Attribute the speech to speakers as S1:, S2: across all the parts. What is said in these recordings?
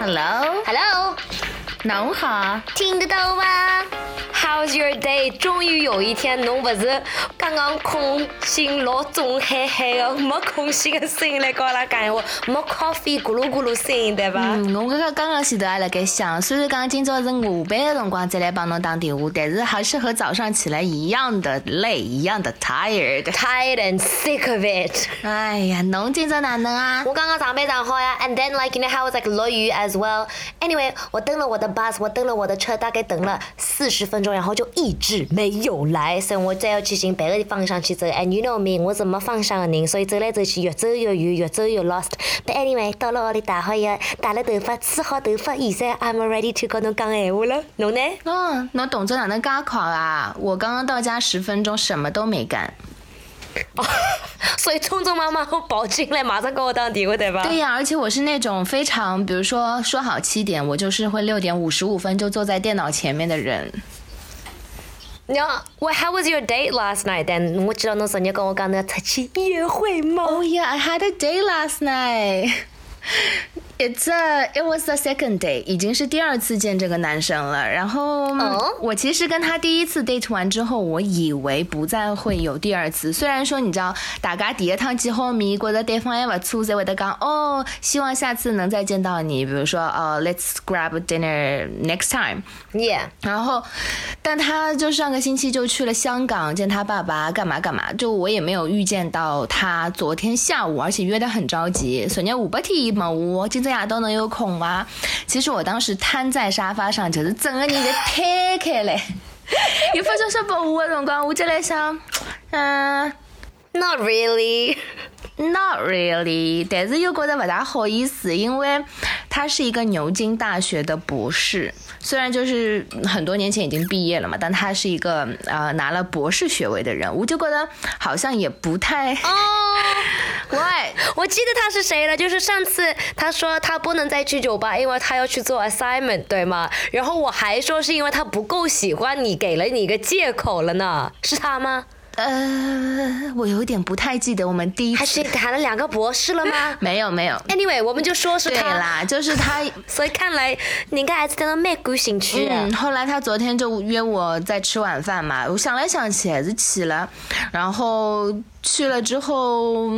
S1: Hello，Hello，
S2: 侬好，
S1: 听得到吗？How's your day？终于有一天，侬不是刚刚空心老肿嗨嗨的，没空心的声音来跟阿拉讲话，没 coffee 咕噜咕噜声音对吧？
S2: 嗯，我刚刚刚刚前头还辣盖想，虽然讲今朝是下班的辰光再来帮侬打电话，但是还是和早上起来一样的累，一样的 tired，tired
S1: and sick of it。
S2: 哎呀，侬今朝哪能啊？
S1: 我刚刚上班上好呀，and then like you know how was like 落雨 as well。Anyway，我等了我的 bus，我等了我的车，大概等了四十分钟，然后就一直没有来，所以我再要去寻别个方向去走。And you know me，我是没方向的人，所以走来走去越走越远，越走越 lost。But anyway，到了屋里打好药，打了头发，吹好头发，现在 I'm ready to 跟侬讲闲话了。侬呢？
S2: 嗯，侬动作哪能介快啊？我刚刚到家十分钟，什么都没干。
S1: 哦，所以匆匆忙忙跑进来，马上给我打电话，对吧？
S2: 对呀，而且我是那种非常，比如说说好七点，我就是会六点五十五分就坐在电脑前面的人。
S1: Yeah, well, how was your date last night? Then 我知道侬昨日跟我讲要出去约会吗？
S2: Oh yeah, I had a date last night. It's a, it was the second day，已经是第二次见这个男生了。然后我其实跟他第一次 date 完之后，我以为不再会有第二次。虽然说你知道，大家第一趟见好面，觉得对方还不错，才会得讲哦，希望下次能再见到你。比如说哦，Let's grab dinner next time。
S1: Yeah。
S2: 然后，但他就上个星期就去了香港见他爸爸，干嘛干嘛。就我也没有预见到他昨天下午，而且约得很着急。昨日五百天嘛我今。夜都能有空吗？其实我当时瘫在沙发上，就是整个人在瘫开来。有发消息拨我的辰光，我就在想，嗯
S1: ，Not really。
S2: Not really，但是又觉得不大好意思，因为他是一个牛津大学的博士，虽然就是很多年前已经毕业了嘛，但他是一个呃拿了博士学位的人，我就觉得好像也不太哦。
S1: 喂，我记得他是谁了？就是上次他说他不能再去酒吧，因为他要去做 assignment，对吗？然后我还说是因为他不够喜欢你，给了你一个借口了呢，是他吗？
S2: 呃，我有点不太记得我们第一次
S1: 还是谈了两个博士了吗？
S2: 没有没有。
S1: Anyway，我们就说是他
S2: 啦，就是他。
S1: 所以看来你应该还是对他蛮感兴趣。
S2: 嗯，后来他昨天就约我在吃晚饭嘛，我想来想去还是去了，然后去了之后，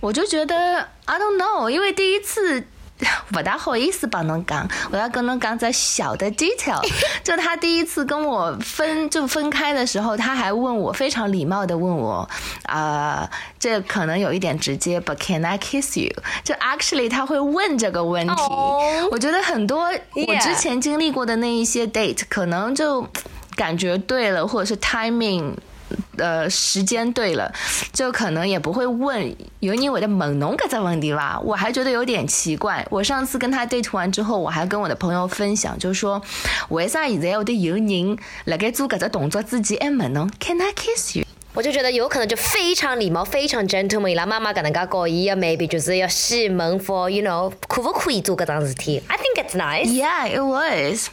S2: 我就觉得 I don't know，因为第一次。不大好意思帮侬讲，我要跟侬讲个小的 detail，就他第一次跟我分就分开的时候，他还问我非常礼貌的问我，啊，这可能有一点直接，But can I kiss you？就 actually 他会问这个问题，我觉得很多我之前经历过的那一些 date，可能就感觉对了，或者是 timing。呃，时间对了，就可能也不会问有你我的猛龙搿只问题吧。我还觉得有点奇怪。我上次跟他 date 完之后，我还跟我的朋友分享，就说为啥现在我的有人辣盖做搿只动作之前还问侬 Can I kiss you？
S1: 我就觉得有可能就非常礼貌，非常 gentleman。伊拉妈妈搿能介告伊，maybe 就是要细问 for you know 可不可以做搿桩事体。I think it's nice.
S2: Yeah, it was.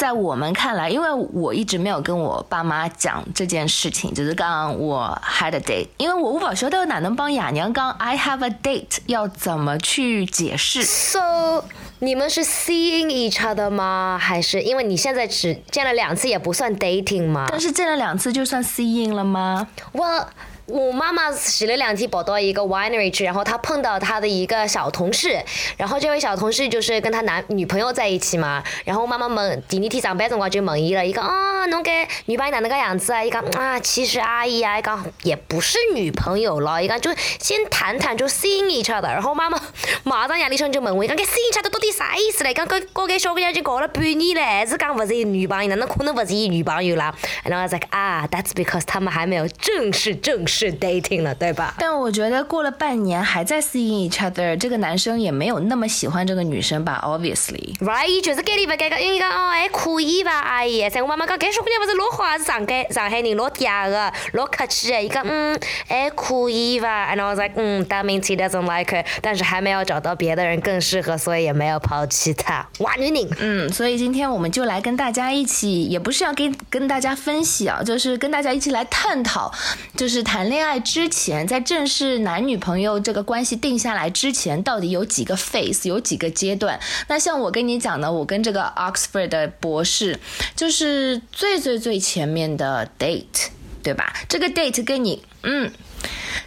S2: 在我们看来，因为我一直没有跟我爸妈讲这件事情，就是刚刚我 had a date，因为我不晓得哪能帮哑娘刚 I have a date 要怎么去解释。
S1: So 你们是 seeing each other 吗？还是因为你现在只见了两次也不算 dating 吗？
S2: 但是见了两次就算 seeing 了吗？
S1: 我。我妈妈洗了两天跑到一个 winery 去，然后她碰到她的一个小同事，然后这位小同事就是跟他男女朋友在一起嘛。然后妈妈问第二天上班辰光就问伊了，伊讲啊，侬跟女朋友哪能个样子啊？伊讲啊，其实阿姨啊，伊讲也不是女朋友了，伊讲就先谈谈，就 see each other。然后妈妈马上夜里向就问我，伊讲 see each other 到底啥意思嘞？讲跟跟小姑娘已经搞了半年了，还是讲不是女朋友？哪能可能不是伊女朋友啦？然后 I was like 啊，that's because 他们还没有正式正式。是 dating 了，对吧？
S2: 但我觉得过了半年还在 seeing each other，这个男生也没有那么喜欢这个女生吧？Obviously。
S1: Right，就是给你不给个，因为讲哦还可以吧，阿姨。像我妈妈讲，这小姑娘不是老好，还是上海上海人，老嗲的，老客气的。伊讲嗯还可以吧。And I was like，嗯，that means he doesn't like her，但是还没有找到别的人更适合，所以也没有抛弃他。哇，女人。
S2: 嗯，所以今天我们就来跟大家一起，也不是要跟跟大家分析啊，就是跟大家一起来探讨，就是谈。恋爱之前，在正式男女朋友这个关系定下来之前，到底有几个 phase，有几个阶段？那像我跟你讲的，我跟这个 Oxford 的博士，就是最最最前面的 date，对吧？这个 date 跟你，嗯，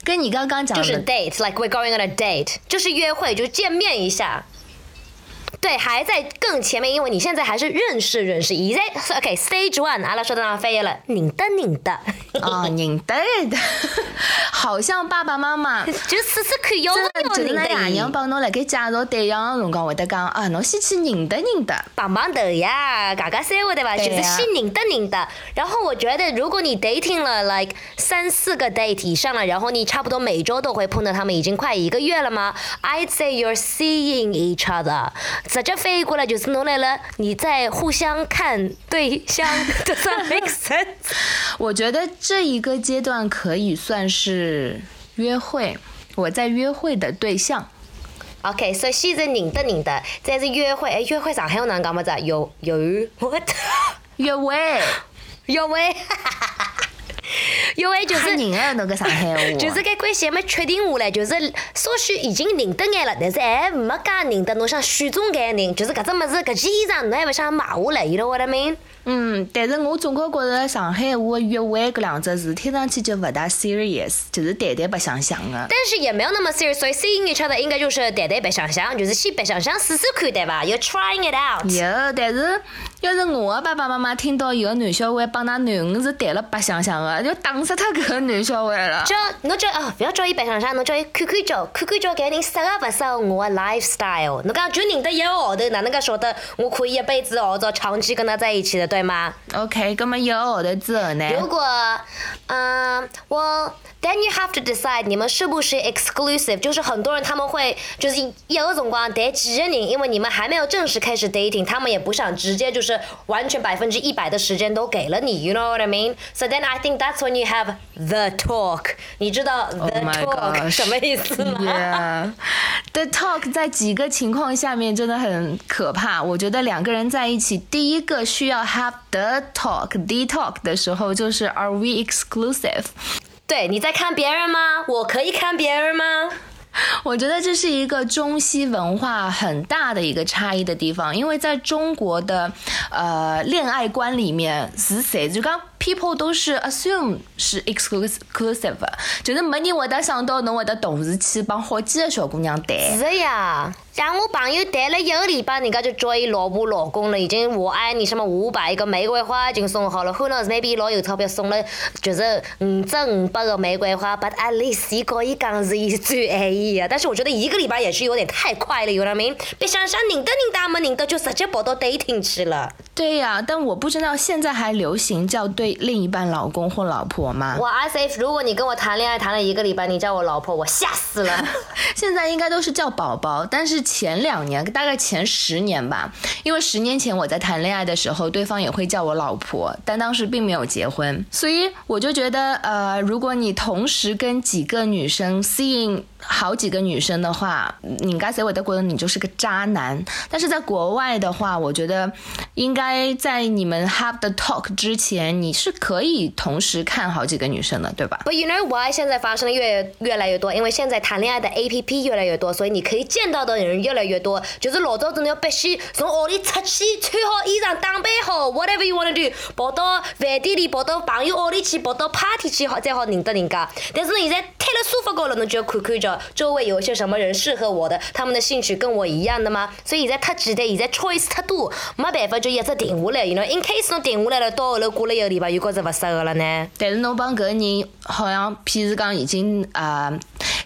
S2: 跟你刚刚讲的
S1: 就是 date，like we're going on a date，就是约会，就见面一下。对，还在更前面，因为你现在还是认识认识。现在 OK，stage one，阿拉说到哪飞了？拧的拧的。
S2: 哦，拧的的，好像爸爸妈妈
S1: 就试试看，要不要
S2: 就是那
S1: 拧的
S2: 爷娘帮侬辣盖介绍对象的辰光会得讲啊，侬先去拧的拧的。
S1: 棒棒头呀，嘎嘎三位对吧？就是先拧的拧的。然后我觉得，如果你 dating 了 like 三四个 date 以上了，然后你差不多每周都会碰到他们，已经快一个月了吗？I'd say you're seeing each other。直接翻译过来就是侬来了，你在互相看对象，Does that make sense？
S2: 我觉得这一个阶段可以算是约会，我在约会的对象。
S1: OK，所以现在拧的拧的，再是约会。哎，约会上海话哪能讲么子啊？有有 what？
S2: 约会，
S1: 约会，约会就
S2: 吓
S1: 是
S2: 人啊！那个上海话，
S1: 就是搿关系还没确定下来，就是稍许已经认得眼了，但是还没介认得侬想选中搿人，就是搿只物事搿件衣裳侬还勿想买下来，you know what I mean？
S2: 嗯，但是我总归觉着上海话约会搿两只字听上去就勿大 serious，就是谈谈白相相的。
S1: 但是也没有那么 serious，所以 seeing each other 应该就是谈谈白相相，就是先白相相试试看，对伐？You're trying it out。
S2: 有，但是要是我的爸爸妈妈听到有个男小孩帮㑚囡恩是谈了白相相的，就打死他搿个男小孩了。
S1: 叫侬叫啊，勿要叫伊白相相，侬叫伊看看叫，看看叫搿人适合勿适合我的 lifestyle。侬讲就认得一个号头，哪能介晓得我可以一辈子熬着长期跟他在一起的，对吗
S2: ？OK，葛么一个号头之后呢？
S1: 如果，嗯、e l then you have to decide 你们是不是 exclusive，就是很多人他们会就是一个辰光谈几个人，因为你们还没有正式开始 dating，他们也不想直接就是完全百分之一百的时间都给了你，you know what I mean？So then I think that's when you have the talk，你知道 the
S2: Oh
S1: talk 什么意思吗
S2: Yeah，The talk 在几个情况下面真的很可怕。我觉得两个人在一起，第一个需要 have the talk，the talk 的时候就是 Are we exclusive？
S1: 对，你在看别人吗？我可以看别人吗？
S2: 我觉得这是一个中西文化很大的一个差异的地方，因为在中国的呃恋爱观里面是谁就讲 people 都是 assume 是 exclusive，就是没人会得想到侬会得同时去帮好几个小姑娘谈。
S1: 是的呀，像我朋友谈了一个礼拜，人家就叫伊老婆老公了，已经我爱你什么五百个玫瑰花已经送好了，后头 maybe 老有钞票送了就是五只五百个玫瑰花，but at least 伊跟伊讲是伊最爱伊啊，但是我觉得一个礼拜也是有点太快了，有了没？别想想认得认得没认得就直接跑到 dating 去了。
S2: 对呀、但我不知道现在还流行叫对另一半老公或老婆吗？
S1: 我 I say，如果你跟我谈恋爱谈了一个礼拜，你叫我老婆，我吓死了。
S2: 现在应该都是叫宝宝，但是前两年，大概前十年吧，因为十年前我在谈恋爱的时候，对方也会叫我老婆，但当时并没有结婚，所以我就觉得，呃，如果你同时跟几个女生吸引好几个女生的话，你应该谁会得觉得你就是个渣男。但是在国外的话，我觉得应该在你们 have the talk 之前，你是可以同时看好几个女生的，对吧
S1: ？But you know why 现在发生的越越来越多？因为现在谈恋爱的 A P P 越来越多，所以你可以见到的人越来越多。就是老早真的要必须从屋里出去，穿好衣裳，打扮好，whatever you wanna do，跑到饭店里，跑到朋友屋里去，跑到 party 去，好再好认得人家。但是呢，现在瘫了沙发高了，侬就要看看周围有些什么人适合我的，他们的兴趣跟我一样的吗？所以现在太简单，现在 choice 太多，没办法就一直定下来。You know，in case 侬定下来了，到后头过了一个礼拜又觉着不适合了呢？
S2: 但是侬帮搿个人好像，譬如讲已经啊、呃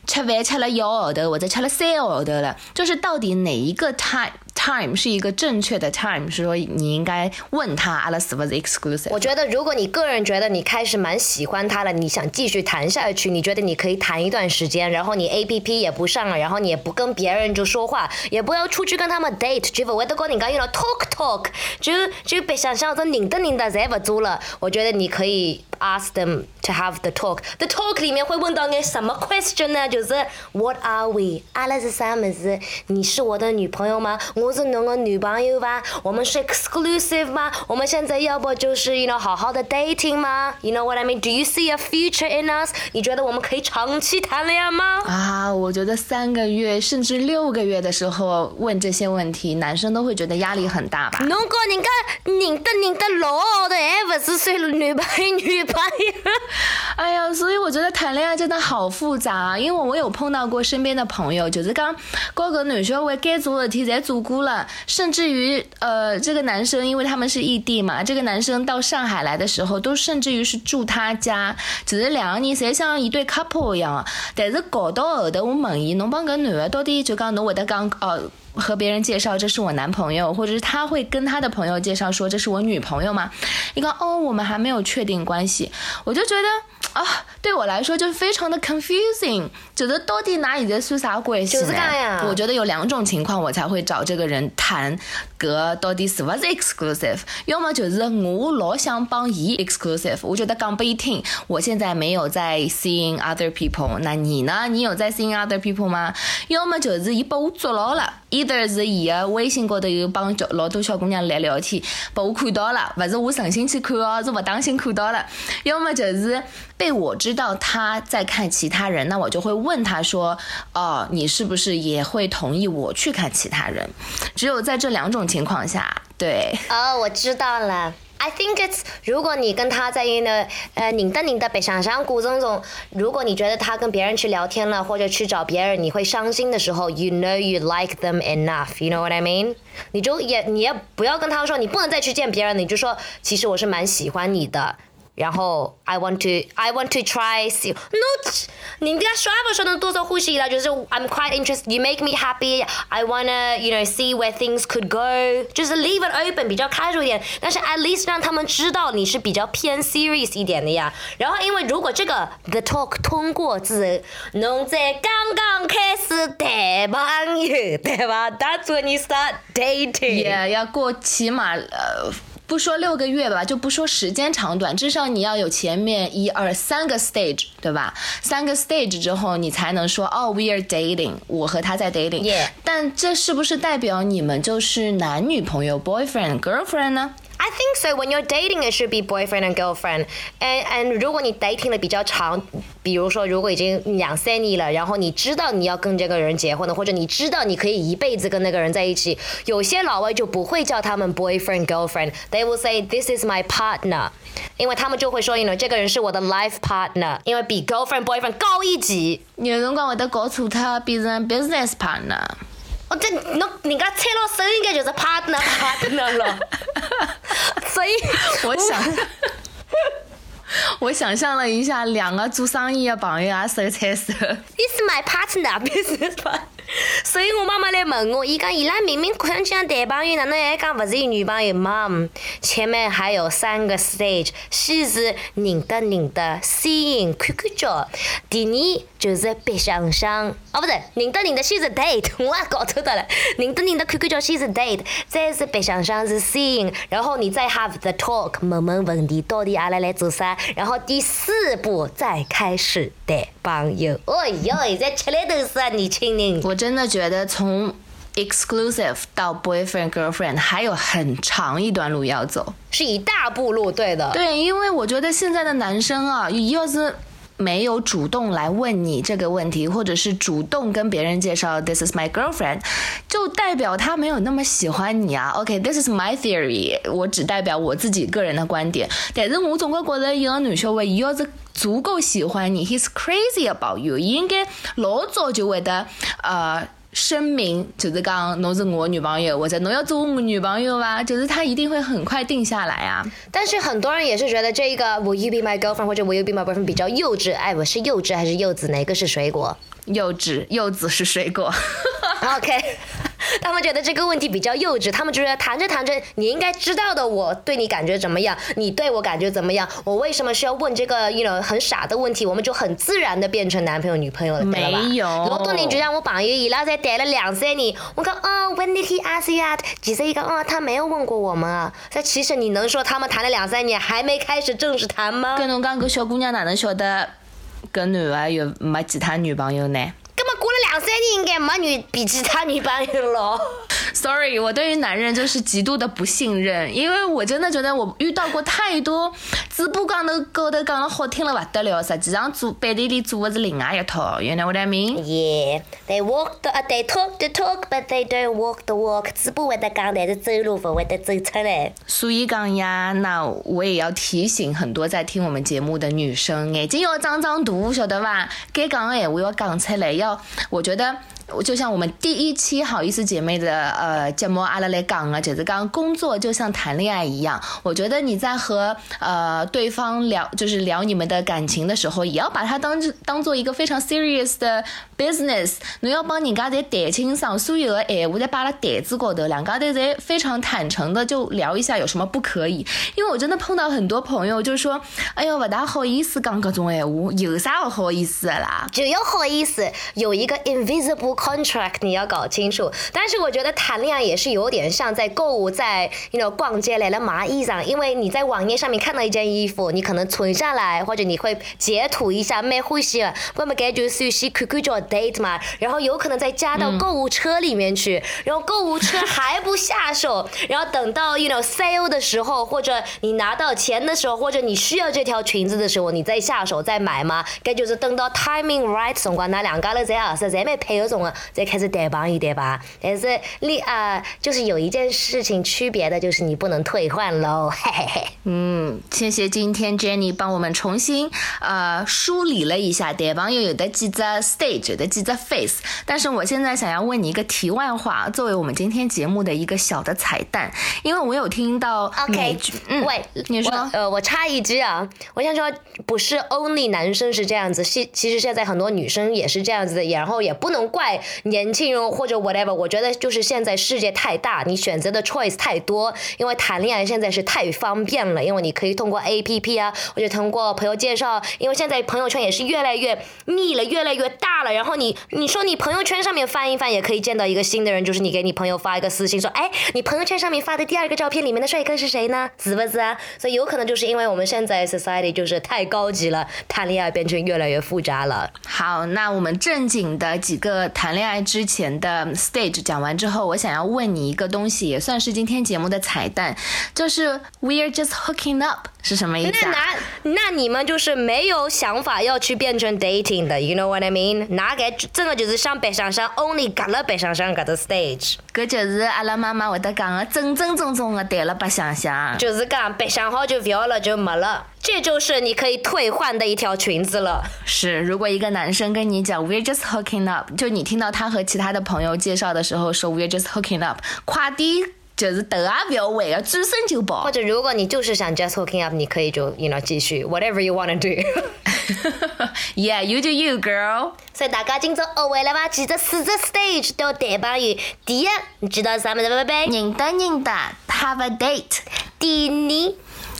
S2: 吃饭吃了一个号头，或者吃了三个号头了，就是到底哪一个 time time 是一个正确的 time？是说你应该问他阿拉是 was exclusive？
S1: 我觉得，如果你个人觉得你开始蛮喜欢他了，你想继续谈下去，你觉得你可以谈一段时间，然后你 A P P 也不上了，然后你也不跟别人就说话，也不要出去跟他们 date，就不会得跟人家用了 talk talk，就就别想象着认得认得侪不做了。我觉得你可以 ask them to have the talk。The talk 里面会问到你什么 question 呢？就是 What are we？阿拉是啥么子？你是我的女朋友吗？我是侬个女朋友吧？我们是 exclusive 吗？我们现在要不就是，you know，好好的 dating 吗？You know what I mean？Do you see a future in us？你觉得我们可以长期谈恋爱吗？
S2: 啊，我觉得三个月甚至六个月的时候问这些问题，男生都会觉得压力很大吧？
S1: 侬讲人家认得认得老号头，还不是算女朋友女朋友？
S2: 哎呀，所以我觉得谈恋爱真的好复杂啊！因为我有碰到过身边的朋友，就是讲各个男小孩该做的事体侪做过了，甚至于呃，这个男生因为他们是异地嘛，这个男生到上海来的时候，都甚至于是住他家，只是两个人才像一对 couple 一样。但是搞到后头，我问伊，侬帮搿男的到底就讲侬会得讲哦？和别人介绍这是我男朋友，或者是他会跟他的朋友介绍说这是我女朋友吗？一个哦，我们还没有确定关系，我就觉得啊，对我来说就是非常的 confusing，觉得到底哪里在算啥关系
S1: 呢？
S2: 我觉得有两种情况我才会找这个人谈，个到底是不是 exclusive？要么就是我老想帮伊 exclusive，我觉得讲不一听，我现在没有在 seeing other people，那你呢？你有在 seeing other people 吗？要么就是伊把我捉牢了。Either 是伊个微信高头有帮老多小姑娘来聊天，把我看到了，勿是我存心去看哦，是勿当心看到了。要么就是被我知道他在看其他人，那我就会问他说：“哦，你是不是也会同意我去看其他人？”只有在这两种情况下，对。
S1: 哦，我知道了。I think it's 如果你跟他在一个呃拧的拧的北想象过程中，如果你觉得他跟别人去聊天了，或者去找别人，你会伤心的时候，you know you like them enough. You know what I mean? 你就也你也不要跟他说你不能再去见别人，你就说其实我是蛮喜欢你的。然后 I want to I want to try see no 你跟他说不说能多少呼吸了？就是 I'm quite interested you make me happy I wanna you know see where things could go 就是 leave it open 比较 casual 一点，但是 at least 让他们知道你是比较偏 serious 一点的呀。然后因为如果这个 the talk 通过字，侬在刚刚开始谈朋友，对吧？That's when you start
S2: dating。Yeah，要过起码呃。 不说六个月吧，就不说时间长短，至少你要有前面一二三个 stage，对吧？三个 stage 之后，你才能说哦，we are dating，我和他在 dating。但这是不是代表你们就是男女朋友 boyfriend girlfriend 呢
S1: ？I think so. When you're dating, it should be boyfriend and girlfriend. And and 如果你 dating 的比较长，比如说如果已经两三年了，然后你知道你要跟这个人结婚了，或者你知道你可以一辈子跟那个人在一起，有些老外就不会叫他们 boyfriend girlfriend. They will say this is my partner. 因为他们就会说，you know 这个人是我的 life partner，因为比 girlfriend boyfriend 高一级。
S2: 有辰光会得搞错他变成 business partner。
S1: 我这侬人家猜到手应该就是 partner partner 了，所以
S2: 我想，我想象了一下，两个做生意的朋友也手牵手。
S1: This my partner business partner。所以我妈妈来问我，伊讲伊拉明明看上去像男朋友，哪能还讲勿是伊女朋友？Mom，前面还有三个 stage，先是认得认得，seeing 看看叫，第二就是白相相，哦不是，认得认得先是 date，我也搞错得了，认得认得看看叫先是 date，再是白相相是 seeing，然后你再 have the talk，问问问题到底阿拉来做啥，然后第四步再开始谈朋友。哎哟，现在吃力都是啊，年轻人。
S2: 我真的觉得从 exclusive 到 boyfriend girlfriend 还有很长一段路要走，
S1: 是一大步路，对的。
S2: 对，因为我觉得现在的男生啊，要是没有主动来问你这个问题，或者是主动跟别人介绍 this is my girlfriend，就代表他没有那么喜欢你啊。OK，this is my theory，我只代表我自己个人的观点。但是我总归觉得一个女小孩，要是足够喜欢你，he's crazy about you，应该老早就会得呃。声明就是讲侬是我女朋友，或者侬要做我女朋友吧，就是他一定会很快定下来啊。
S1: 但是很多人也是觉得这一个 Will you be my girlfriend 或者 Will you be my boyfriend 比较幼稚。哎，我是幼稚还是柚子？哪个是水果？
S2: 柚子，柚子是水果。
S1: OK。他们觉得这个问题比较幼稚，他们觉得谈着谈着，你应该知道的，我对你感觉怎么样，你对我感觉怎么样，我为什么需要问这个，you know 很傻的问题，我们就很自然的变成男朋友女朋友了，对吧？
S2: 没有
S1: 老多年就让我朋友伊拉才谈了两三年，我讲哦，When did he ask you out？其实一个哦，他没有问过我们啊。这其实你能说他们谈了两三年还没开始正式谈吗？
S2: 跟侬讲，搿小姑娘哪能晓得搿男的有没其他女朋友呢
S1: 两三年，应该没女比其他女朋友了。
S2: ？Sorry，我对于男人就是极度的不信任，因为我真的觉得我遇到过太多嘴巴讲头高头讲了好听了不得了，实际上做背地里做的是另外一套。You know what I
S1: mean？Yeah, they walk the, uh, they talk the talk, but they don't walk the walk。嘴巴会得讲，但是走路不会得走出来。
S2: 所以讲呀，那我也要提醒很多在听我们节目的女生，眼睛要长长大，晓得吧？该讲的闲话要讲出来，要我觉得。就像我们第一期好意思姐妹的呃节目阿拉来讲啊，就是讲工作就像谈恋爱一样，我觉得你在和呃对方聊就是聊你们的感情的时候，也要把它当当做一个非常 serious 的 business，侬要帮人家在谈清爽，所有的闲话在摆辣台子高头，两家头在非常坦诚的就聊一下有什么不可以。因为我真的碰到很多朋友就是说，哎呦，不大好意思讲搿种闲话，有啥不好意思的啦？
S1: 只有好意思有一个 invisible contract，你要搞清楚。但是我觉得谈恋爱也是有点像在购物，在 you know 逛街来了买衣裳，因为你在网页上面看到一件衣服，你可能存下来，或者你会截图一下，蛮欢喜的，那么该就首先看看叫 date 嘛，然后有可能再加到购物车里面去，然后购物车还不下手，然后等到 you know sale 的时候，或者你拿到钱的时候，或者你需要这条裙子的时候，你再下手再买嘛，该就是等到 timing right 辰光，那两家头在合适，侪蛮配合中的，再开始谈朋友对吧？但是你啊、就是有一件事情区别的，就是你不能退换喽，嘿嘿嘿。
S2: 嗯，谢谢今天 Jenny 帮我们重新呃梳理了一下谈朋友有的几只 stage，有的几只 face。但是我现在想要问你一个题外话，作为我们今天节目的一个小的彩蛋，因为我有听到
S1: OK，
S2: 嗯，
S1: 喂，
S2: 你说
S1: 呃，我插一句啊，我想说，不是 only 男生是这样子，是其实现在很多女生也是这样子的，然后也不能怪年轻人或者 whatever，我觉得就是现在世界太大，你选择的 choice 太多，因为谈恋爱现在是太方便了，因为你可以通过 A P P 啊，或者通过朋友介绍，因为现在朋友圈也是越来越密了，越来越大了，然后你你说你朋友圈上面翻一翻，也可以见到一个新的人，就是你给你朋友发一个私信说，哎，你朋友圈上面发的第二个照片里面的帅哥是谁呢？是不是啊？所以有可能就是因为我们现在 society 就是太高级了，谈恋爱变成越来越复杂了。
S2: 好，那我们正经的几个谈恋爱之前的 stage 讲完之后，我想要问你一个东西，也算是今天节目的彩蛋，就是 we're just hooking up 是什么意思
S1: 那
S2: 啊？
S1: 那那你们就是没有想法要去变成 dating 的，you know what I mean？哪个真的就是上白上上 only 隔了白上上搿个 stage，
S2: 搿就是阿拉妈妈会得讲的正正宗宗的谈了白相相。
S1: 就是讲白相好就不要了就没了，这就是你可以退换的一条裙子了。
S2: 是，如果一个男生跟你讲 we're just hooking up，就你听到他和其他的朋友介绍的时候说 we're just hooking up，快点就是头也不要回啊，转身就跑
S1: 或。者如果你就是想 just hooking up，你可以就 you know 继续 whatever you wanna do。
S2: yeah, you do you, girl。
S1: 所以大家今朝学会了吧？记得四只 stage 都要谈朋友。第一，你知道是啥么子不？贝贝。
S2: 认得认得，have a date。
S1: 第二，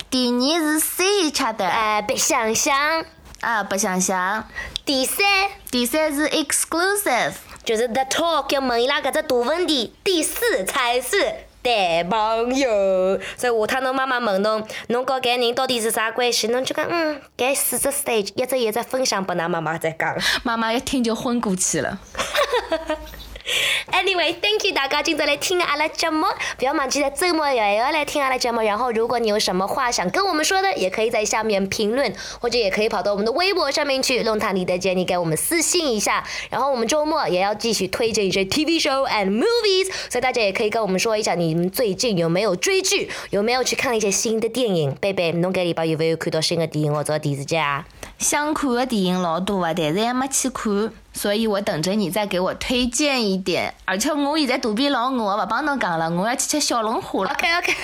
S2: 第二是 see each other，
S1: 呃，白相相。
S2: 啊，白相相。
S1: 第三，
S2: 第三是 exclusive，
S1: 就是 the talk 要问伊拉搿只大问题。第四才是谈朋友。所以下趟侬妈妈问侬，侬和搿人到底是啥关系？侬就讲嗯，搿四只 stage 一只一只分享拨㑚妈妈再讲。
S2: 妈妈一听就昏过去了。
S1: Anyway，thank you 大家今朝来听阿拉节目，不要忘记在周末也要来听阿拉节目。然后，如果你有什么话想跟我们说的，也可以在下面评论，或者也可以跑到我们的微博上面去，弄堂里的 Jenny 给我们私信一下。然后我们周末也要继续推荐一些 TV show and movies，所以大家也可以跟我们说一下你们最近有没有追剧，有没有去看一些新的电影。贝贝，侬搿礼拜有没有看到新的电影或者电视剧啊？
S2: 想看的电影老多啊，但是还没去看，所以我等着你再给我推荐一点。而且我现在肚皮老饿，我不帮侬讲了，我要去吃小龙虾了。
S1: OK OK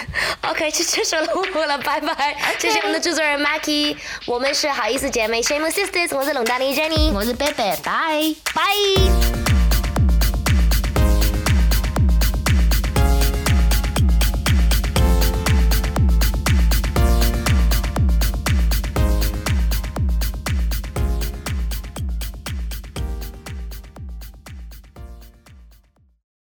S1: OK，去吃小龙虾了，拜拜！谢谢我们的制作人 Maki，我们是好意思姐妹 Shame Sisters，我是龙大丽 Jenny，
S2: 我是贝贝，拜。
S1: 拜。